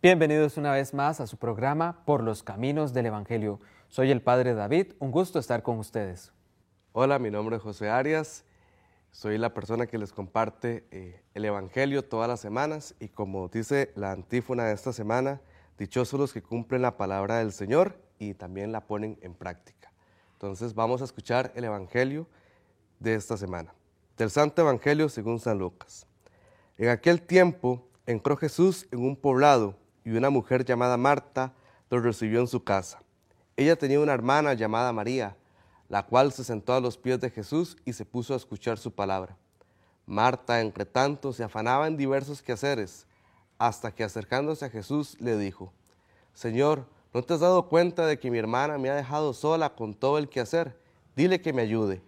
Bienvenidos una vez más a su programa Por los Caminos del Evangelio. Soy el Padre David, un gusto estar con ustedes. Hola, mi nombre es José Arias, soy la persona que les comparte eh, el Evangelio todas las semanas y como dice la antífona de esta semana, dichosos los que cumplen la palabra del Señor y también la ponen en práctica. Entonces vamos a escuchar el Evangelio de esta semana, del Santo Evangelio según San Lucas. En aquel tiempo entró Jesús en un poblado y una mujer llamada Marta lo recibió en su casa. Ella tenía una hermana llamada María, la cual se sentó a los pies de Jesús y se puso a escuchar su palabra. Marta, entre tanto, se afanaba en diversos quehaceres, hasta que acercándose a Jesús le dijo, Señor, ¿no te has dado cuenta de que mi hermana me ha dejado sola con todo el quehacer? Dile que me ayude.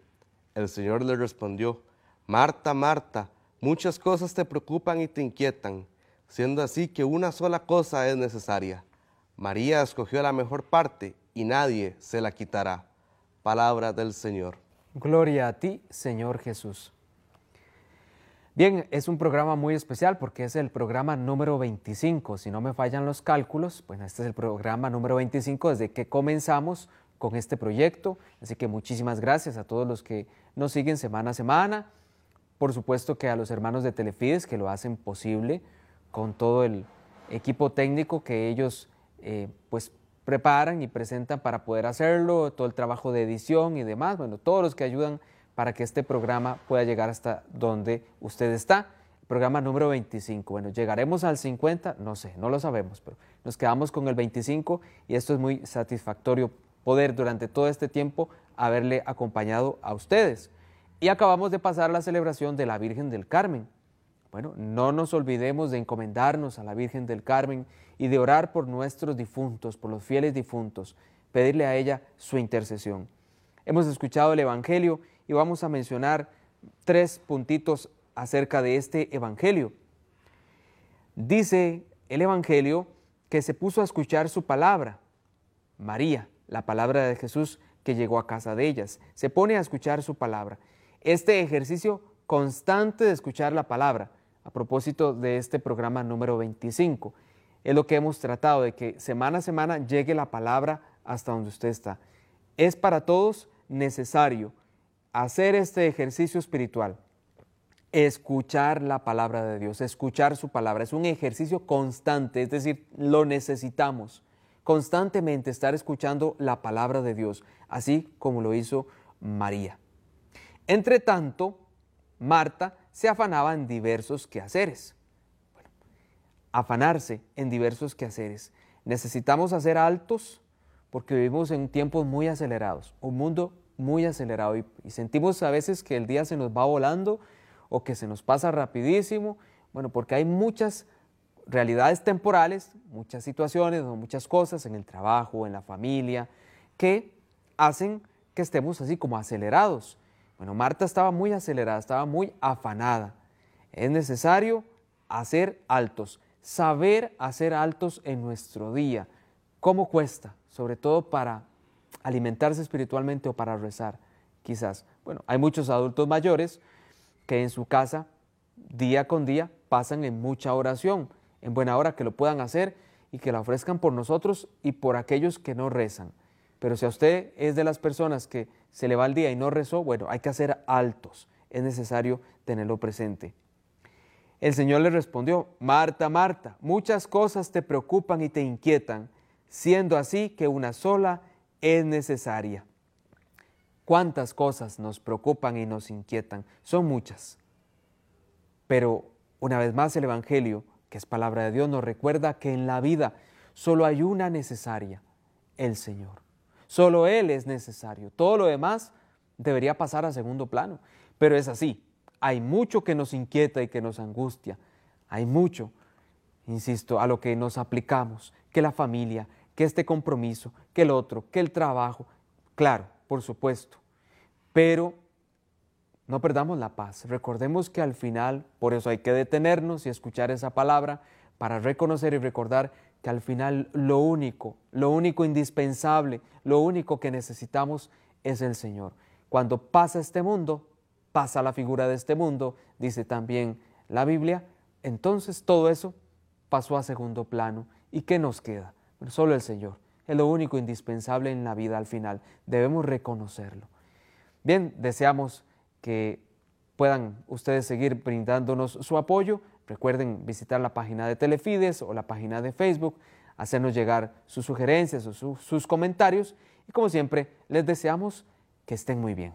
El Señor le respondió, Marta, Marta, muchas cosas te preocupan y te inquietan siendo así que una sola cosa es necesaria. María escogió la mejor parte y nadie se la quitará. Palabra del Señor. Gloria a ti, Señor Jesús. Bien, es un programa muy especial porque es el programa número 25. Si no me fallan los cálculos, pues este es el programa número 25 desde que comenzamos con este proyecto. Así que muchísimas gracias a todos los que nos siguen semana a semana. Por supuesto que a los hermanos de Telefides que lo hacen posible con todo el equipo técnico que ellos eh, pues preparan y presentan para poder hacerlo, todo el trabajo de edición y demás, bueno, todos los que ayudan para que este programa pueda llegar hasta donde usted está. Programa número 25. Bueno, llegaremos al 50, no sé, no lo sabemos, pero nos quedamos con el 25 y esto es muy satisfactorio poder durante todo este tiempo haberle acompañado a ustedes. Y acabamos de pasar la celebración de la Virgen del Carmen, bueno, no nos olvidemos de encomendarnos a la Virgen del Carmen y de orar por nuestros difuntos, por los fieles difuntos, pedirle a ella su intercesión. Hemos escuchado el Evangelio y vamos a mencionar tres puntitos acerca de este Evangelio. Dice el Evangelio que se puso a escuchar su palabra, María, la palabra de Jesús que llegó a casa de ellas, se pone a escuchar su palabra. Este ejercicio constante de escuchar la palabra a propósito de este programa número 25. Es lo que hemos tratado, de que semana a semana llegue la palabra hasta donde usted está. Es para todos necesario hacer este ejercicio espiritual, escuchar la palabra de Dios, escuchar su palabra. Es un ejercicio constante, es decir, lo necesitamos constantemente estar escuchando la palabra de Dios, así como lo hizo María. Entre tanto, Marta se afanaba en diversos quehaceres. afanarse en diversos quehaceres. Necesitamos hacer altos porque vivimos en tiempos muy acelerados, un mundo muy acelerado y, sentimos a veces que el día se nos va volando o que se nos pasa rapidísimo, bueno, porque hay muchas realidades temporales, muchas situaciones o muchas cosas en el trabajo, en la familia, que hacen que estemos así como acelerados. Bueno, Marta estaba muy acelerada, estaba muy afanada. Es necesario hacer altos, saber hacer altos en nuestro día. ¿Cómo cuesta? Sobre todo para alimentarse espiritualmente o para rezar, quizás. Bueno, hay muchos adultos mayores que en su casa, día con día, pasan en mucha oración, en buena hora que lo puedan hacer y que la ofrezcan por nosotros y por aquellos que no rezan. Pero si a usted es de las personas que se le va el día y no rezó, bueno, hay que hacer altos. Es necesario tenerlo presente. El Señor le respondió, Marta, Marta, muchas cosas te preocupan y te inquietan, siendo así que una sola es necesaria. ¿Cuántas cosas nos preocupan y nos inquietan? Son muchas. Pero una vez más el Evangelio, que es palabra de Dios, nos recuerda que en la vida solo hay una necesaria, el Señor. Solo Él es necesario. Todo lo demás debería pasar a segundo plano. Pero es así. Hay mucho que nos inquieta y que nos angustia. Hay mucho, insisto, a lo que nos aplicamos. Que la familia, que este compromiso, que el otro, que el trabajo. Claro, por supuesto. Pero no perdamos la paz. Recordemos que al final, por eso hay que detenernos y escuchar esa palabra para reconocer y recordar que al final lo único, lo único indispensable, lo único que necesitamos es el Señor. Cuando pasa este mundo, pasa la figura de este mundo, dice también la Biblia, entonces todo eso pasó a segundo plano ¿Y qué nos queda? Solo el Señor. Es lo único indispensable en la vida al final. Debemos reconocerlo. Bien, deseamos que puedan ustedes seguir brindándonos su apoyo. Recuerden visitar la página de Telefides o la página de Facebook, hacernos llegar sus sugerencias o sus comentarios. Y como siempre, les deseamos que estén muy bien.